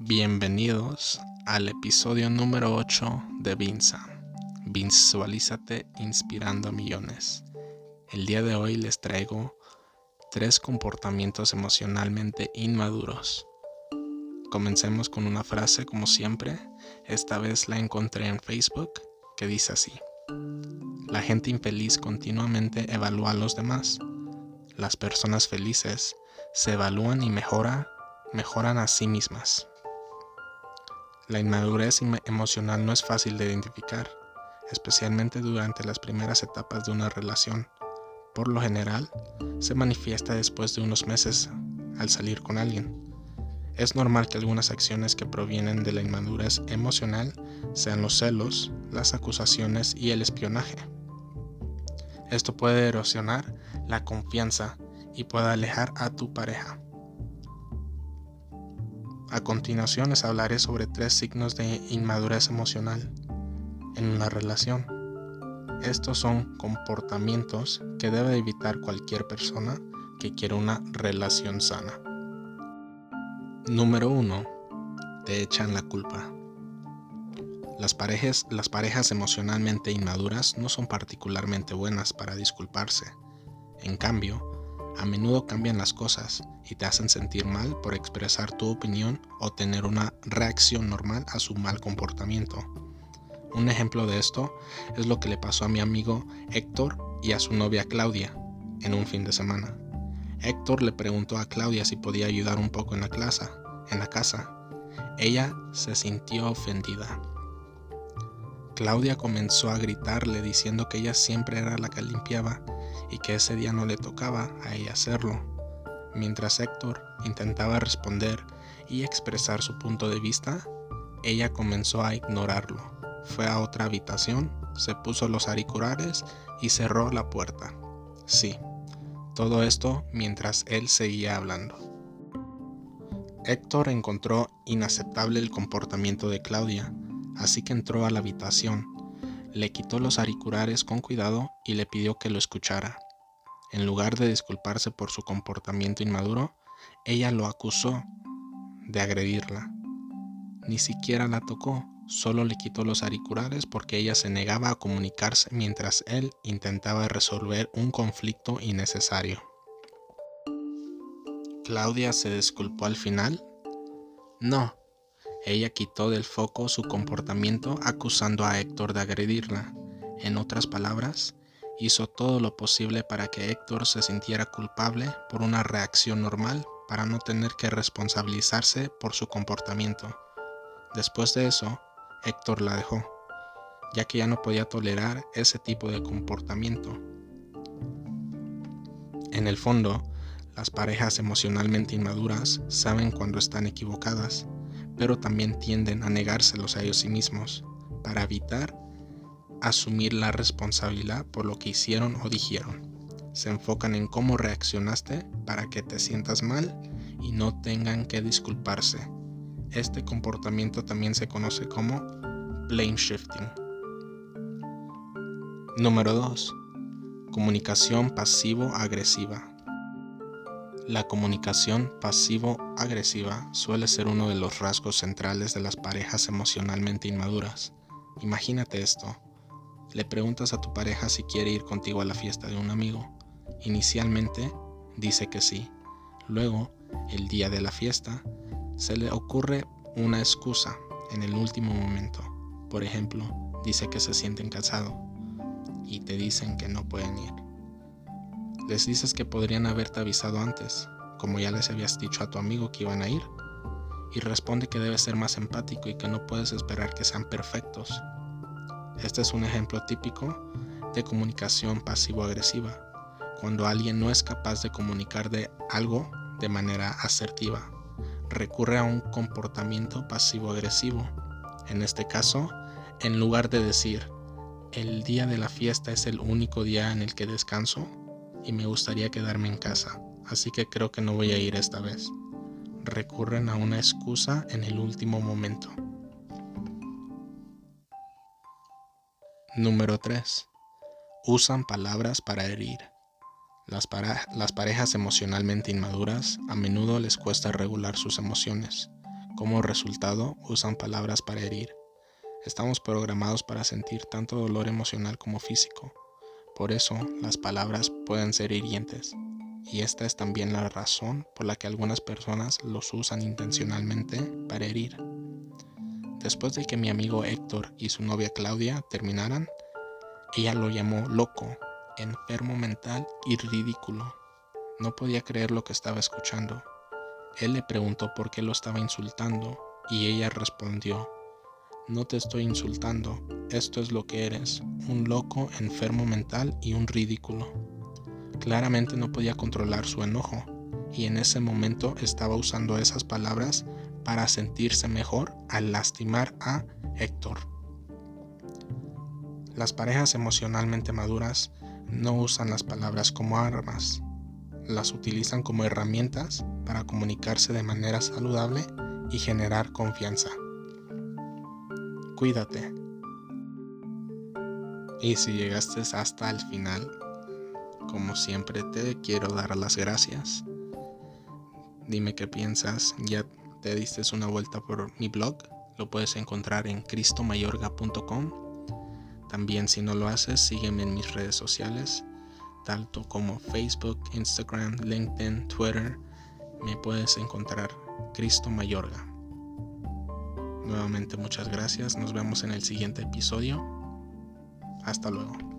Bienvenidos al episodio número 8 de Vinza. Visualízate inspirando a millones. El día de hoy les traigo tres comportamientos emocionalmente inmaduros. Comencemos con una frase como siempre. Esta vez la encontré en Facebook que dice así. La gente infeliz continuamente evalúa a los demás. Las personas felices se evalúan y mejora, mejoran a sí mismas. La inmadurez emocional no es fácil de identificar, especialmente durante las primeras etapas de una relación. Por lo general, se manifiesta después de unos meses al salir con alguien. Es normal que algunas acciones que provienen de la inmadurez emocional sean los celos, las acusaciones y el espionaje. Esto puede erosionar la confianza y puede alejar a tu pareja. A continuación les hablaré sobre tres signos de inmadurez emocional en una relación. Estos son comportamientos que debe evitar cualquier persona que quiera una relación sana. Número 1. Te echan la culpa. Las parejas, las parejas emocionalmente inmaduras no son particularmente buenas para disculparse. En cambio, a menudo cambian las cosas y te hacen sentir mal por expresar tu opinión o tener una reacción normal a su mal comportamiento. Un ejemplo de esto es lo que le pasó a mi amigo Héctor y a su novia Claudia en un fin de semana. Héctor le preguntó a Claudia si podía ayudar un poco en la clase, en la casa. Ella se sintió ofendida. Claudia comenzó a gritarle diciendo que ella siempre era la que limpiaba y que ese día no le tocaba a ella hacerlo. Mientras Héctor intentaba responder y expresar su punto de vista, ella comenzó a ignorarlo. Fue a otra habitación, se puso los auriculares y cerró la puerta. Sí, todo esto mientras él seguía hablando. Héctor encontró inaceptable el comportamiento de Claudia, así que entró a la habitación, le quitó los auriculares con cuidado y le pidió que lo escuchara. En lugar de disculparse por su comportamiento inmaduro, ella lo acusó de agredirla. Ni siquiera la tocó, solo le quitó los auriculares porque ella se negaba a comunicarse mientras él intentaba resolver un conflicto innecesario. ¿Claudia se disculpó al final? No, ella quitó del foco su comportamiento acusando a Héctor de agredirla. En otras palabras, hizo todo lo posible para que Héctor se sintiera culpable por una reacción normal para no tener que responsabilizarse por su comportamiento. Después de eso, Héctor la dejó, ya que ya no podía tolerar ese tipo de comportamiento. En el fondo, las parejas emocionalmente inmaduras saben cuando están equivocadas pero también tienden a negárselos a ellos mismos para evitar asumir la responsabilidad por lo que hicieron o dijeron. Se enfocan en cómo reaccionaste para que te sientas mal y no tengan que disculparse. Este comportamiento también se conoce como blame shifting. Número 2. Comunicación pasivo-agresiva. La comunicación pasivo-agresiva suele ser uno de los rasgos centrales de las parejas emocionalmente inmaduras. Imagínate esto. Le preguntas a tu pareja si quiere ir contigo a la fiesta de un amigo. Inicialmente dice que sí. Luego, el día de la fiesta, se le ocurre una excusa en el último momento. Por ejemplo, dice que se sienten cansados y te dicen que no pueden ir. Les dices que podrían haberte avisado antes, como ya les habías dicho a tu amigo que iban a ir, y responde que debes ser más empático y que no puedes esperar que sean perfectos. Este es un ejemplo típico de comunicación pasivo-agresiva, cuando alguien no es capaz de comunicar de algo de manera asertiva, recurre a un comportamiento pasivo-agresivo. En este caso, en lugar de decir, el día de la fiesta es el único día en el que descanso, y me gustaría quedarme en casa, así que creo que no voy a ir esta vez. Recurren a una excusa en el último momento. Número 3. Usan palabras para herir. Las, las, parejas emocionalmente inmaduras a menudo les cuesta regular sus emociones. Como resultado, usan palabras para herir. Estamos programados para sentir tanto dolor emocional como físico. Por eso, las palabras pueden ser hirientes. Y esta es también la razón por la que algunas personas los usan intencionalmente para herir. Después de que mi amigo Héctor y su novia Claudia terminaran, ella lo llamó loco, enfermo mental y ridículo. No podía creer lo que estaba escuchando. Él le preguntó por qué lo estaba insultando y ella respondió, no te estoy insultando, esto es lo que eres, un loco, enfermo mental y un ridículo. Claramente no podía controlar su enojo y en ese momento estaba usando esas palabras para sentirse mejor al lastimar a Héctor. Las parejas emocionalmente maduras no usan las palabras como armas, las utilizan como herramientas para comunicarse de manera saludable y generar confianza. Cuídate. Y si llegaste hasta el final, como siempre te quiero dar las gracias. Dime qué piensas, ya te diste una vuelta por mi blog, lo puedes encontrar en cristomayorga.com. También si no lo haces, sígueme en mis redes sociales, tanto como Facebook, Instagram, LinkedIn, Twitter. Me puedes encontrar Cristo Mayorga. Nuevamente muchas gracias, nos vemos en el siguiente episodio. Hasta luego.